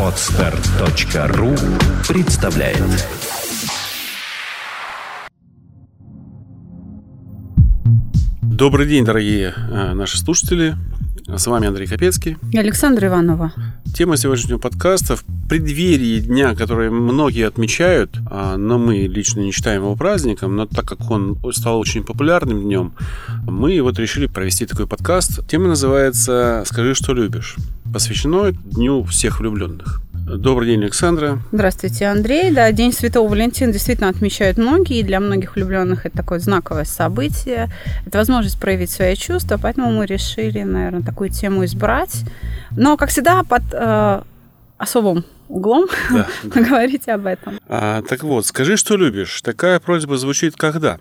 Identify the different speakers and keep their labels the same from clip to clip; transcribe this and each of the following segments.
Speaker 1: Отстар.ру представляет
Speaker 2: Добрый день, дорогие э, наши слушатели. С вами Андрей Капецкий.
Speaker 3: И Александра Иванова.
Speaker 2: Тема сегодняшнего подкаста в преддверии дня, который многие отмечают, а, но мы лично не считаем его праздником, но так как он стал очень популярным днем, мы вот решили провести такой подкаст. Тема называется «Скажи, что любишь». Посвящено Дню всех влюбленных. Добрый день, Александра.
Speaker 3: Здравствуйте, Андрей. Да, День Святого Валентина действительно отмечают многие, и для многих влюбленных это такое знаковое событие. Это возможность проявить свои чувства, поэтому мы решили, наверное, такую тему избрать. Но, как всегда, под э, особым углом да, да. говорить об этом.
Speaker 2: А, так вот, скажи, что любишь. Такая просьба звучит когда?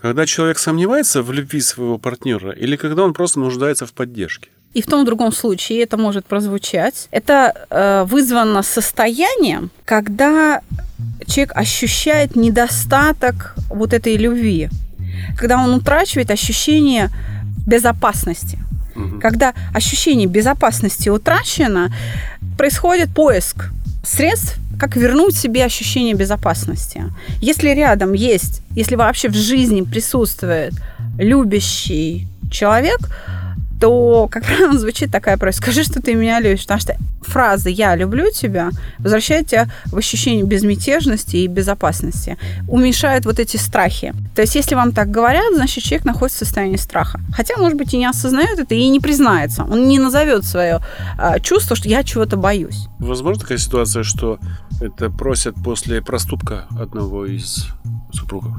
Speaker 2: Когда человек сомневается в любви своего партнера или когда он просто нуждается в поддержке?
Speaker 3: И в том и другом случае это может прозвучать. Это э, вызвано состоянием, когда человек ощущает недостаток вот этой любви, когда он утрачивает ощущение безопасности. Угу. Когда ощущение безопасности утрачено, происходит поиск средств, как вернуть себе ощущение безопасности. Если рядом есть, если вообще в жизни присутствует любящий человек, то, как правило, звучит такая просьба. Скажи, что ты меня любишь. Потому что фраза «я люблю тебя» возвращает тебя в ощущение безмятежности и безопасности. Уменьшает вот эти страхи. То есть, если вам так говорят, значит, человек находится в состоянии страха. Хотя, может быть, и не осознает это, и не признается. Он не назовет свое а, чувство, что я чего-то боюсь.
Speaker 2: Возможно такая ситуация, что это просят после проступка одного из супругов?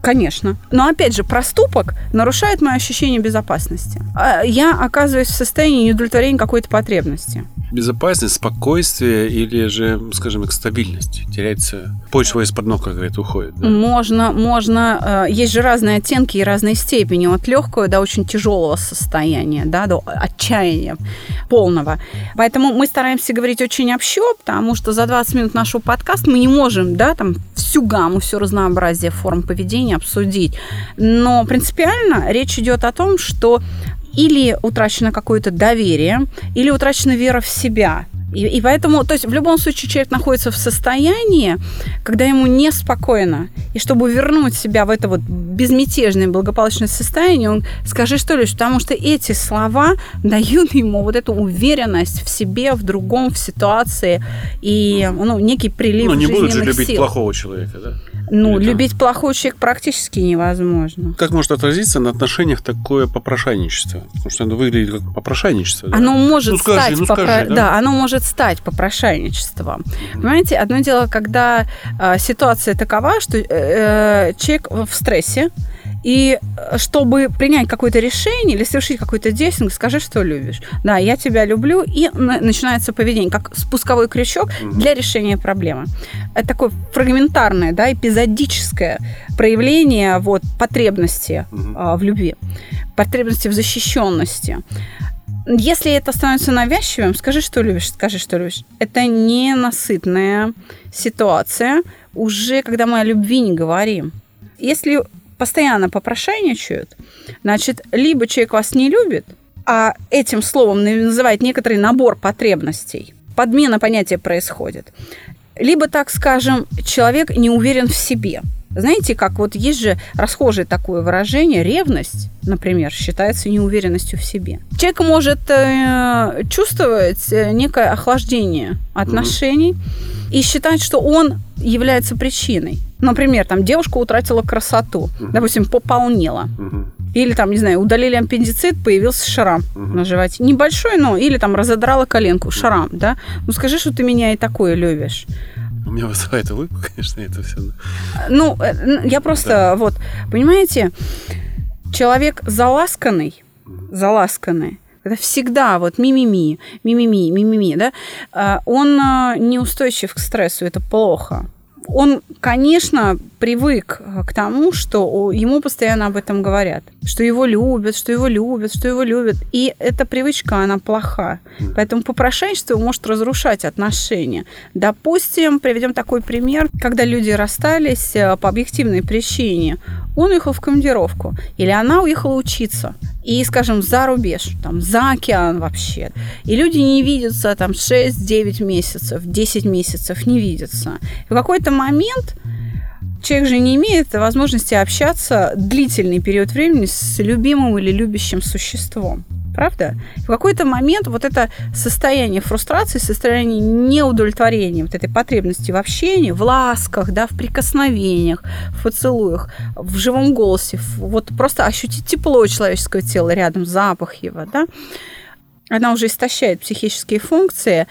Speaker 3: Конечно. Но опять же, проступок нарушает мое ощущение безопасности. А я оказываюсь в состоянии неудовлетворения какой-то потребности
Speaker 2: безопасность, спокойствие или же, скажем так, стабильность? Теряется почва из-под ног, как говорит, уходит. Да?
Speaker 3: Можно, можно. Э, есть же разные оттенки и разные степени. От легкого до очень тяжелого состояния, да, до отчаяния полного. Поэтому мы стараемся говорить очень общо, потому что за 20 минут нашего подкаста мы не можем, да, там всю гамму, все разнообразие форм поведения обсудить. Но принципиально речь идет о том, что или утрачено какое-то доверие, или утрачена вера в себя. И, и поэтому, то есть в любом случае человек находится в состоянии, когда ему неспокойно. И чтобы вернуть себя в это вот безмятежное, благополучное состояние, он скажи что лишь, потому что эти слова дают ему вот эту уверенность в себе, в другом, в ситуации и ну, некий прилив Ну,
Speaker 2: не будут же любить
Speaker 3: сил.
Speaker 2: плохого человека, да?
Speaker 3: Ну, Или любить там... плохого человека практически невозможно.
Speaker 2: Как может отразиться на отношениях такое попрошайничество? Потому что оно выглядит как попрошайничество. Да?
Speaker 3: Оно может ну, скажи, стать ну, попро... скажи, да? да, оно может стать попрошайничеством. Mm-hmm. Понимаете, одно дело, когда э, ситуация такова, что э, э человек в стрессе, и э, чтобы принять какое-то решение или совершить какое-то действие, скажи, что любишь. Да, я тебя люблю, и начинается поведение, как спусковой крючок для решения проблемы. Это такое фрагментарное, да, эпизодическое проявление вот, потребности э, в любви, потребности в защищенности. Если это становится навязчивым, скажи, что любишь, скажи, что любишь. Это ненасытная ситуация, уже когда мы о любви не говорим. Если постоянно попрошайничают, значит, либо человек вас не любит, а этим словом называет некоторый набор потребностей, подмена понятия происходит. Либо, так скажем, человек не уверен в себе. Знаете, как вот есть же расхожее такое выражение, ревность, например, считается неуверенностью в себе. Человек может э, чувствовать э, некое охлаждение отношений mm-hmm. и считать, что он является причиной. Например, там девушка утратила красоту, угу. допустим, пополнела. Угу. Или там, не знаю, удалили аппендицит, появился шрам угу. на животе. Небольшой, но или там разодрала коленку, шрам, да? Ну скажи, что ты меня и такое любишь.
Speaker 2: У меня вызывает улыбку, конечно, это все.
Speaker 3: Ну, э, я просто, да. вот, понимаете, человек заласканный, заласканный, это всегда вот мимими, мимими, мимими, да, а, он а, неустойчив к стрессу, это плохо. Он, конечно, привык э, к тому, что ему постоянно об этом говорят, что его любят, что его любят, что его любят. И эта привычка, она плоха. Поэтому попрошайничество может разрушать отношения. Допустим, приведем такой пример, когда люди расстались э, по объективной причине. Он уехал в командировку, или она уехала учиться и, скажем, за рубеж, там, за океан вообще. И люди не видятся там 6-9 месяцев, 10 месяцев не видятся. И в какой-то момент человек же не имеет возможности общаться длительный период времени с любимым или любящим существом. Правда? В какой-то момент вот это состояние фрустрации, состояние неудовлетворения, вот этой потребности в общении, в ласках, да, в прикосновениях, в поцелуях, в живом голосе, вот просто ощутить тепло человеческого тела рядом, запах его, да, она уже истощает психические функции,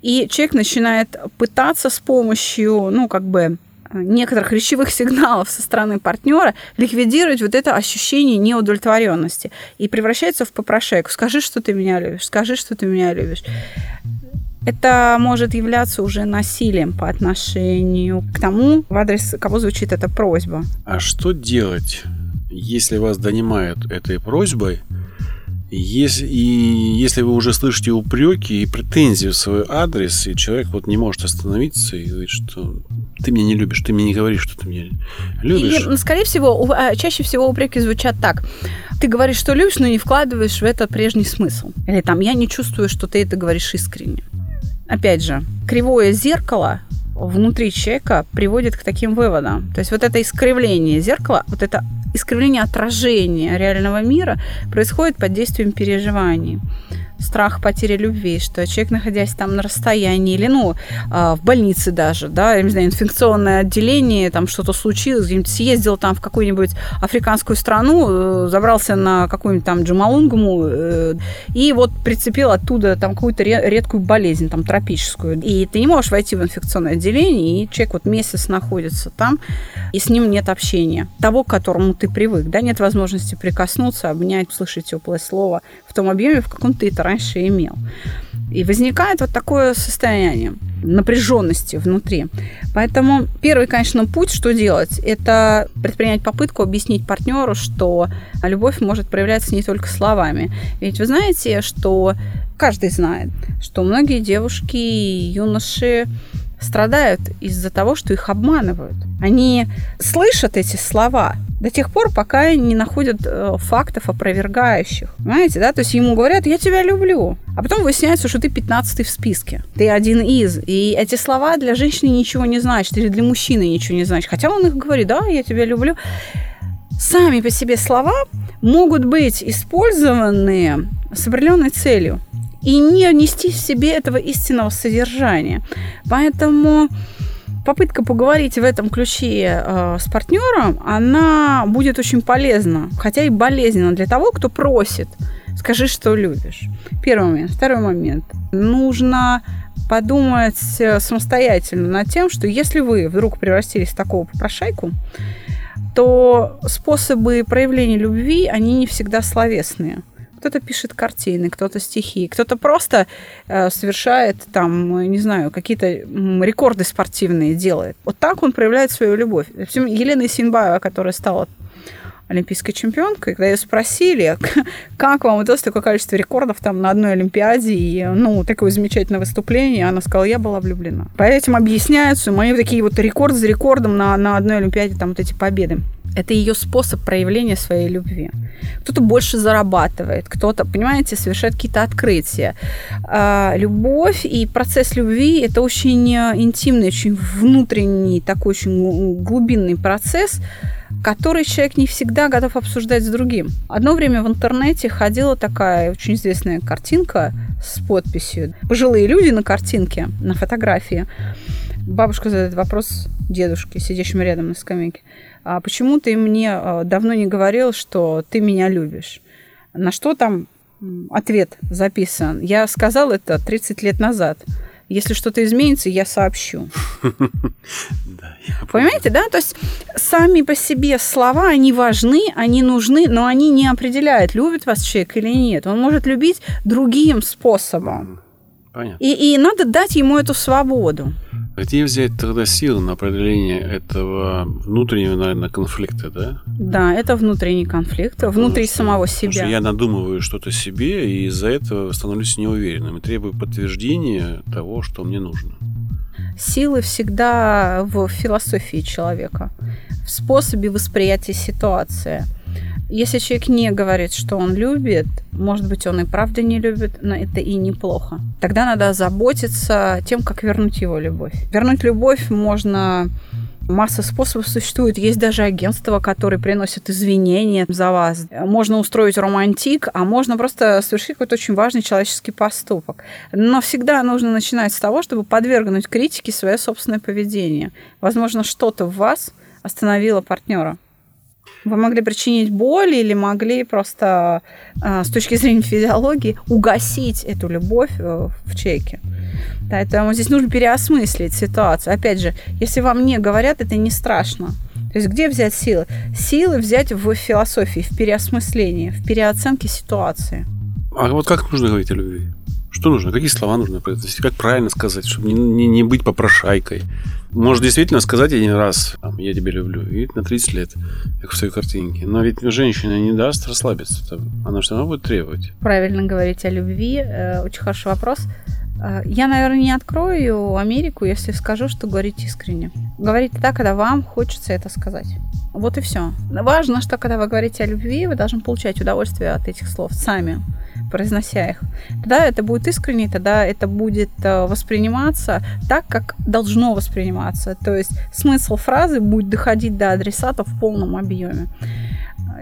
Speaker 3: и человек начинает пытаться с помощью, ну, как бы, некоторых речевых сигналов со стороны партнера ликвидировать вот это ощущение неудовлетворенности и превращается в попрошайку. Скажи, что ты меня любишь, скажи, что ты меня любишь. Это может являться уже насилием по отношению к тому, в адрес кого звучит эта просьба.
Speaker 2: А что делать, если вас донимают этой просьбой, если, и если вы уже слышите упреки и претензии в свой адрес, и человек вот не может остановиться и говорит, что ты меня не любишь, ты мне не говоришь, что ты меня любишь.
Speaker 3: И, скорее всего, а, чаще всего упреки звучат так. Ты говоришь, что любишь, но не вкладываешь в это прежний смысл. Или там, я не чувствую, что ты это говоришь искренне. Опять же, кривое зеркало внутри человека приводит к таким выводам. То есть вот это искривление зеркала, вот это искривление отражения реального мира происходит под действием переживаний страх потери любви, что человек, находясь там на расстоянии или, ну, а, в больнице даже, да, я не знаю, инфекционное отделение, там что-то случилось, где-нибудь съездил там в какую-нибудь африканскую страну, э, забрался на какую-нибудь там Джумалунгму э, и вот прицепил оттуда там какую-то редкую болезнь, там тропическую. И ты не можешь войти в инфекционное отделение, и человек вот месяц находится там, и с ним нет общения. Того, к которому ты привык, да, нет возможности прикоснуться, обнять, услышать теплое слово в том объеме, в каком ты это раньше имел. И возникает вот такое состояние напряженности внутри. Поэтому первый, конечно, путь, что делать, это предпринять попытку объяснить партнеру, что любовь может проявляться не только словами. Ведь вы знаете, что каждый знает, что многие девушки и юноши страдают из-за того, что их обманывают. Они слышат эти слова до тех пор, пока не находят э, фактов опровергающих. Понимаете, да? То есть ему говорят, я тебя люблю. А потом выясняется, что ты 15 в списке. Ты один из. И эти слова для женщины ничего не значат, или для мужчины ничего не значат. Хотя он их говорит, да, я тебя люблю. Сами по себе слова могут быть использованы с определенной целью и не нести в себе этого истинного содержания. Поэтому попытка поговорить в этом ключе э, с партнером, она будет очень полезна, хотя и болезненна для того, кто просит. Скажи, что любишь. Первый момент. Второй момент. Нужно подумать э, самостоятельно над тем, что если вы вдруг превратились в такого попрошайку, то способы проявления любви, они не всегда словесные. Кто-то пишет картины, кто-то стихи, кто-то просто э, совершает там, не знаю, какие-то рекорды спортивные делает. Вот так он проявляет свою любовь. Елена Синбаева, которая стала олимпийской чемпионкой, когда ее спросили, как вам удалось такое количество рекордов там на одной Олимпиаде и, ну, такое замечательное выступление, она сказала, я была влюблена. По этим объясняются мои такие вот рекорды за рекордом на, на одной Олимпиаде, там вот эти победы. Это ее способ проявления своей любви. Кто-то больше зарабатывает, кто-то, понимаете, совершает какие-то открытия. А, любовь и процесс любви – это очень интимный, очень внутренний, такой очень глубинный процесс, который человек не всегда готов обсуждать с другим. Одно время в интернете ходила такая очень известная картинка с подписью «Пожилые люди на картинке, на фотографии». Бабушка задает вопрос дедушке, сидящему рядом на скамейке – а почему ты мне э, давно не говорил, что ты меня любишь? На что там ответ записан? Я сказал это 30 лет назад. Если что-то изменится, я сообщу. Понимаете, да? То есть сами по себе слова, они важны, они нужны, но они не определяют, любит вас человек или нет. Он может любить другим способом. Понятно. И, и надо дать ему эту свободу.
Speaker 2: Где взять тогда силы на преодоление этого внутреннего, наверное, конфликта, да?
Speaker 3: Да, это внутренний конфликт, внутри что, самого себя.
Speaker 2: Что я надумываю что-то себе, и из-за этого становлюсь неуверенным и требую подтверждения того, что мне нужно.
Speaker 3: Силы всегда в философии человека, в способе восприятия ситуации – если человек не говорит, что он любит, может быть, он и правда не любит, но это и неплохо. Тогда надо заботиться тем, как вернуть его любовь. Вернуть любовь можно Масса способов существует. Есть даже агентства, которые приносят извинения за вас. Можно устроить романтик, а можно просто совершить какой-то очень важный человеческий поступок. Но всегда нужно начинать с того, чтобы подвергнуть критике свое собственное поведение. Возможно, что-то в вас остановило партнера. Вы могли причинить боль или могли просто а, с точки зрения физиологии угасить эту любовь э, в чеке. Поэтому здесь нужно переосмыслить ситуацию. Опять же, если вам не говорят, это не страшно. То есть где взять силы? Силы взять в философии, в переосмыслении, в переоценке ситуации.
Speaker 2: А вот как нужно говорить о любви? Что нужно? Какие слова нужно произнести? Как правильно сказать, чтобы не, не, не быть попрошайкой? Может действительно сказать один раз, я тебя люблю, и на 30 лет, как в своей картинке. Но ведь женщина не даст расслабиться. Она что, она будет требовать?
Speaker 3: Правильно говорить о любви. Э, очень хороший вопрос. Э, я, наверное, не открою Америку, если скажу, что говорить искренне. Говорить так, когда вам хочется это сказать. Вот и все. Важно, что когда вы говорите о любви, вы должны получать удовольствие от этих слов сами произнося их, тогда это будет искренне, тогда это будет э, восприниматься так, как должно восприниматься. То есть смысл фразы будет доходить до адресата в полном объеме.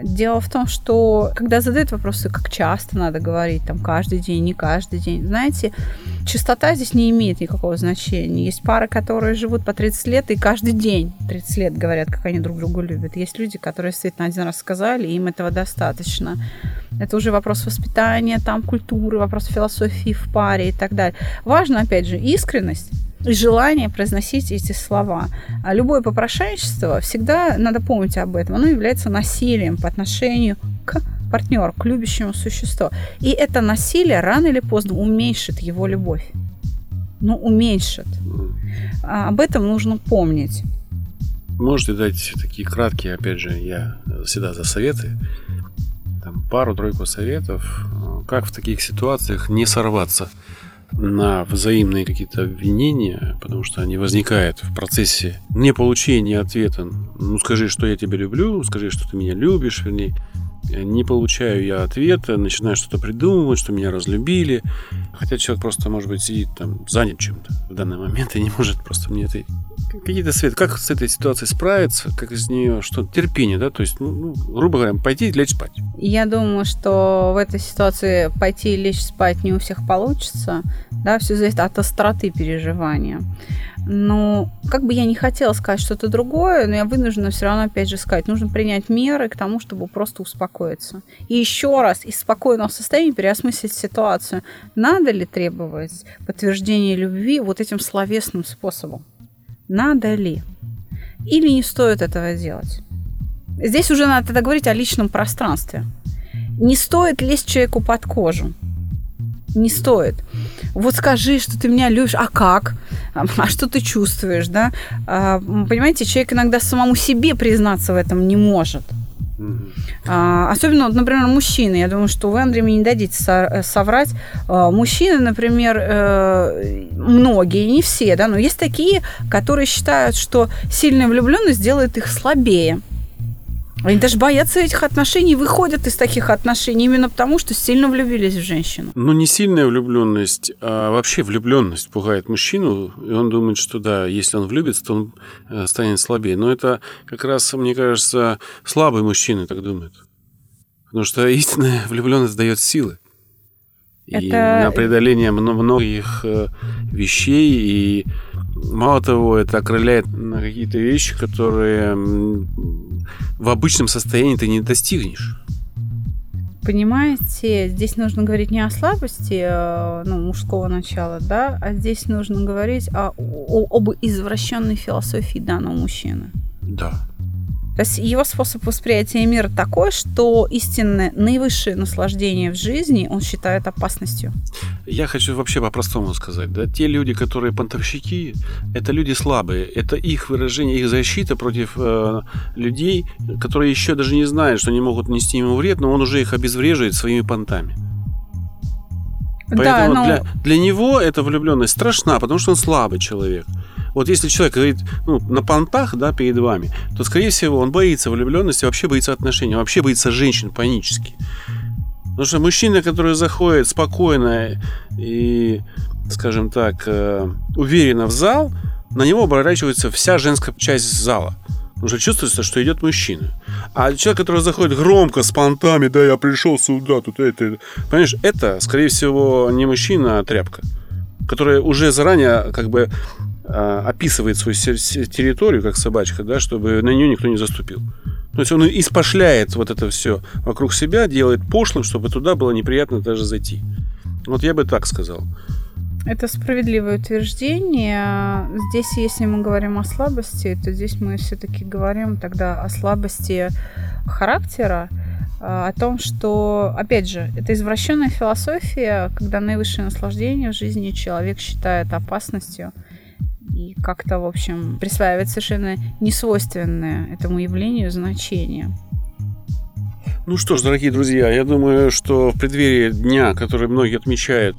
Speaker 3: Дело в том, что когда задают вопросы, как часто надо говорить, там каждый день, не каждый день, знаете, частота здесь не имеет никакого значения. Есть пары, которые живут по 30 лет и каждый день 30 лет говорят, как они друг друга любят. Есть люди, которые действительно один раз сказали, и им этого достаточно. Это уже вопрос воспитания, там культуры, вопрос философии в паре и так далее. Важно, опять же, искренность и желание произносить эти слова. А любое попрошайничество, всегда надо помнить об этом, оно является насилием по отношению к партнеру, к любящему существу. И это насилие рано или поздно уменьшит его любовь. Ну, уменьшит. А об этом нужно помнить.
Speaker 2: Можете дать такие краткие, опять же, я всегда за советы, там пару-тройку советов, как в таких ситуациях не сорваться – на взаимные какие-то обвинения, потому что они возникают в процессе не получения ответа. Ну, скажи, что я тебя люблю, скажи, что ты меня любишь, вернее. Не получаю я ответа, начинаю что-то придумывать, что меня разлюбили. Хотя человек просто, может быть, сидит там занят чем-то в данный момент и не может просто мне ответить. Какие-то советы, как с этой ситуацией справиться, как из нее, что терпение, да, то есть, ну, ну, грубо говоря, пойти и лечь спать.
Speaker 3: Я думаю, что в этой ситуации пойти и лечь спать не у всех получится, да, все зависит от остроты переживания. Но как бы я не хотела сказать что-то другое, но я вынуждена все равно опять же сказать, нужно принять меры к тому, чтобы просто успокоиться. И еще раз из спокойного состояния переосмыслить ситуацию. Надо ли требовать подтверждения любви вот этим словесным способом? Надо ли? Или не стоит этого делать? Здесь уже надо говорить о личном пространстве. Не стоит лезть человеку под кожу. Не стоит. Вот скажи, что ты меня любишь. А как? А что ты чувствуешь, да? А, понимаете, человек иногда самому себе признаться в этом не может. А, особенно, вот, например, мужчины. Я думаю, что вы, Андрей, мне не дадите э, соврать. А, мужчины, например, э, многие, не все, да, но есть такие, которые считают, что сильная влюбленность делает их слабее. Они даже боятся этих отношений, выходят из таких отношений именно потому, что сильно влюбились в женщину.
Speaker 2: Ну, не сильная влюбленность, а вообще влюбленность пугает мужчину, и он думает, что да, если он влюбится, то он э, станет слабее. Но это как раз, мне кажется, слабые мужчины так думают. Потому что истинная влюбленность дает силы. Это... И на преодоление многих э, вещей и Мало того, это окрыляет на какие-то вещи, которые в обычном состоянии ты не достигнешь.
Speaker 3: Понимаете, здесь нужно говорить не о слабости э, ну, мужского начала, да, а здесь нужно говорить о, о, об извращенной философии данного мужчины.
Speaker 2: Да.
Speaker 3: То есть его способ восприятия мира такой, что истинное наивысшее наслаждение в жизни он считает опасностью.
Speaker 2: Я хочу вообще по-простому сказать. Да? Те люди, которые понтовщики, это люди слабые. Это их выражение, их защита против э, людей, которые еще даже не знают, что они могут нести ему вред, но он уже их обезвреживает своими понтами. Поэтому да, но... для, для него эта влюбленность страшна, потому что он слабый человек. Вот если человек говорит ну, на понтах, да, перед вами, то, скорее всего, он боится влюбленности, вообще боится отношений, вообще боится женщин панически. Потому что мужчина, который заходит спокойно и, скажем так, э, уверенно в зал, на него оборачивается вся женская часть зала. Уже чувствуется, что идет мужчина. А человек, который заходит громко, с понтами, да, я пришел сюда, тут это, Понимаешь, это, скорее всего, не мужчина, а тряпка. Которая уже заранее как бы описывает свою территорию, как собачка, да, чтобы на нее никто не заступил. То есть он испошляет вот это все вокруг себя, делает пошлым, чтобы туда было неприятно даже зайти. Вот я бы так сказал.
Speaker 3: Это справедливое утверждение. Здесь, если мы говорим о слабости, то здесь мы все-таки говорим тогда о слабости характера, а, о том, что, опять же, это извращенная философия, когда наивысшее наслаждение в жизни человек считает опасностью – и как-то, в общем, присваивать совершенно несвойственное этому явлению значение.
Speaker 2: Ну что ж, дорогие друзья, я думаю, что в преддверии дня, который многие отмечают,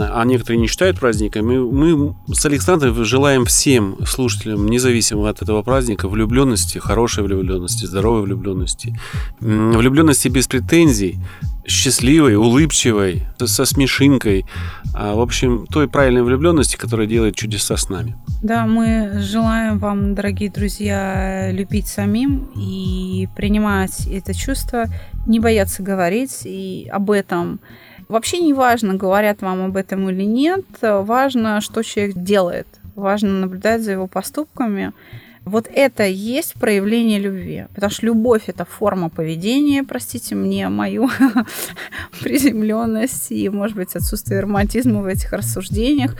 Speaker 2: а некоторые не считают праздниками, мы с Александром желаем всем слушателям, независимо от этого праздника, влюбленности, хорошей влюбленности, здоровой влюбленности, влюбленности без претензий, счастливой, улыбчивой, со смешинкой, а, в общем, той правильной влюбленности, которая делает чудеса с нами.
Speaker 3: Да, мы желаем вам, дорогие друзья, любить самим и принимать это чувство, не бояться говорить и об этом. Вообще не важно, говорят вам об этом или нет, важно, что человек делает, важно наблюдать за его поступками, вот это и есть проявление любви. Потому что любовь – это форма поведения, простите мне мою приземленность и, может быть, отсутствие романтизма в этих рассуждениях.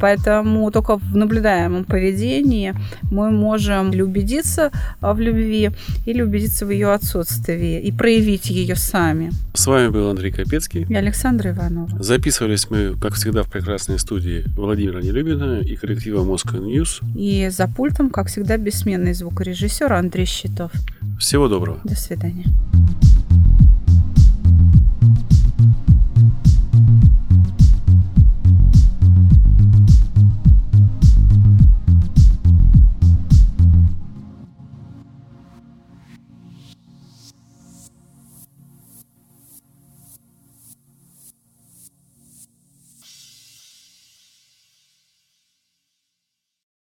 Speaker 3: Поэтому только в наблюдаемом поведении мы можем или убедиться в любви, или убедиться в ее отсутствии и проявить ее сами.
Speaker 2: С вами был Андрей Капецкий
Speaker 3: и Александра Иванова.
Speaker 2: Записывались мы, как всегда, в прекрасной студии Владимира Нелюбина и коллектива Moscow News.
Speaker 3: И за пультом, как всегда, без бессменный звукорежиссер Андрей Щитов.
Speaker 2: Всего доброго.
Speaker 3: До свидания.